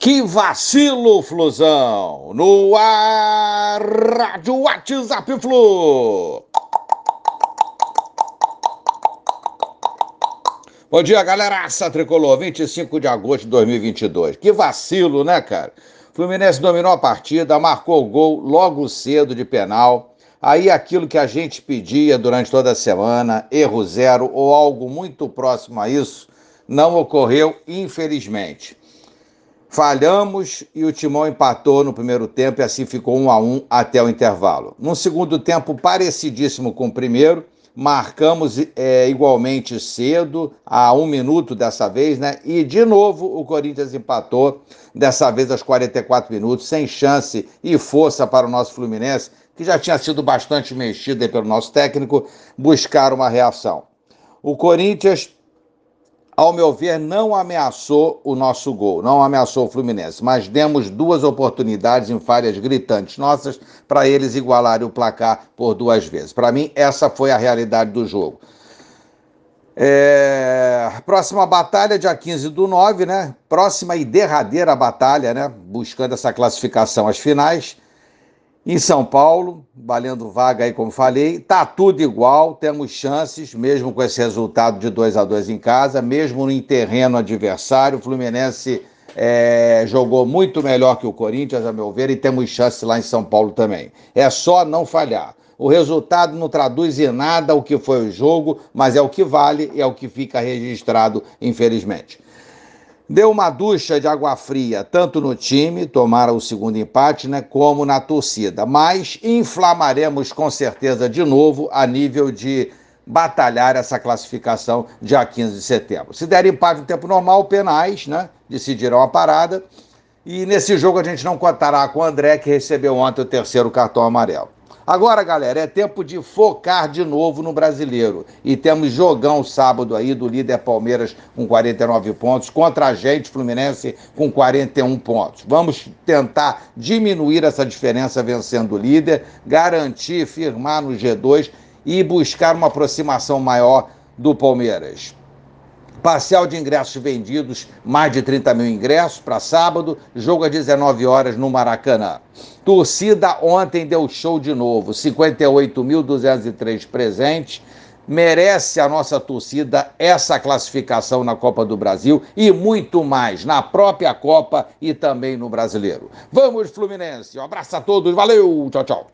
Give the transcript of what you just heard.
Que vacilo, Flusão! No ar, Rádio WhatsApp Flu! Bom dia, galera! Aça Tricolor, 25 de agosto de 2022. Que vacilo, né, cara? Fluminense dominou a partida, marcou o gol logo cedo de penal. Aí aquilo que a gente pedia durante toda a semana, erro zero ou algo muito próximo a isso, não ocorreu, infelizmente. Falhamos e o Timão empatou no primeiro tempo e assim ficou um a um até o intervalo. No segundo tempo, parecidíssimo com o primeiro, marcamos é, igualmente cedo, a um minuto dessa vez, né? E de novo o Corinthians empatou, dessa vez aos 44 minutos, sem chance e força para o nosso Fluminense, que já tinha sido bastante mexido pelo nosso técnico, buscar uma reação. O Corinthians ao meu ver, não ameaçou o nosso gol, não ameaçou o Fluminense, mas demos duas oportunidades em falhas gritantes nossas para eles igualarem o placar por duas vezes. Para mim, essa foi a realidade do jogo. É... Próxima batalha, dia 15 do 9, né? Próxima e derradeira batalha, né? Buscando essa classificação às finais em São Paulo, valendo vaga aí, como falei, tá tudo igual, temos chances, mesmo com esse resultado de 2 a 2 em casa, mesmo em terreno adversário, o Fluminense é, jogou muito melhor que o Corinthians, a meu ver, e temos chance lá em São Paulo também. É só não falhar. O resultado não traduz em nada o que foi o jogo, mas é o que vale e é o que fica registrado, infelizmente. Deu uma ducha de água fria, tanto no time, tomaram o segundo empate, né, como na torcida. Mas inflamaremos com certeza de novo a nível de batalhar essa classificação dia 15 de setembro. Se der empate no tempo normal, penais, né, decidirão a parada. E nesse jogo a gente não contará com o André, que recebeu ontem o terceiro cartão amarelo. Agora, galera, é tempo de focar de novo no brasileiro. E temos jogão sábado aí do líder Palmeiras com 49 pontos, contra a gente, Fluminense, com 41 pontos. Vamos tentar diminuir essa diferença vencendo o líder, garantir, firmar no G2 e buscar uma aproximação maior do Palmeiras. Parcial de ingressos vendidos, mais de 30 mil ingressos para sábado, jogo às 19 horas no Maracanã. Torcida ontem deu show de novo, 58.203 presentes. Merece a nossa torcida essa classificação na Copa do Brasil e muito mais na própria Copa e também no Brasileiro. Vamos, Fluminense! Um abraço a todos, valeu, tchau, tchau.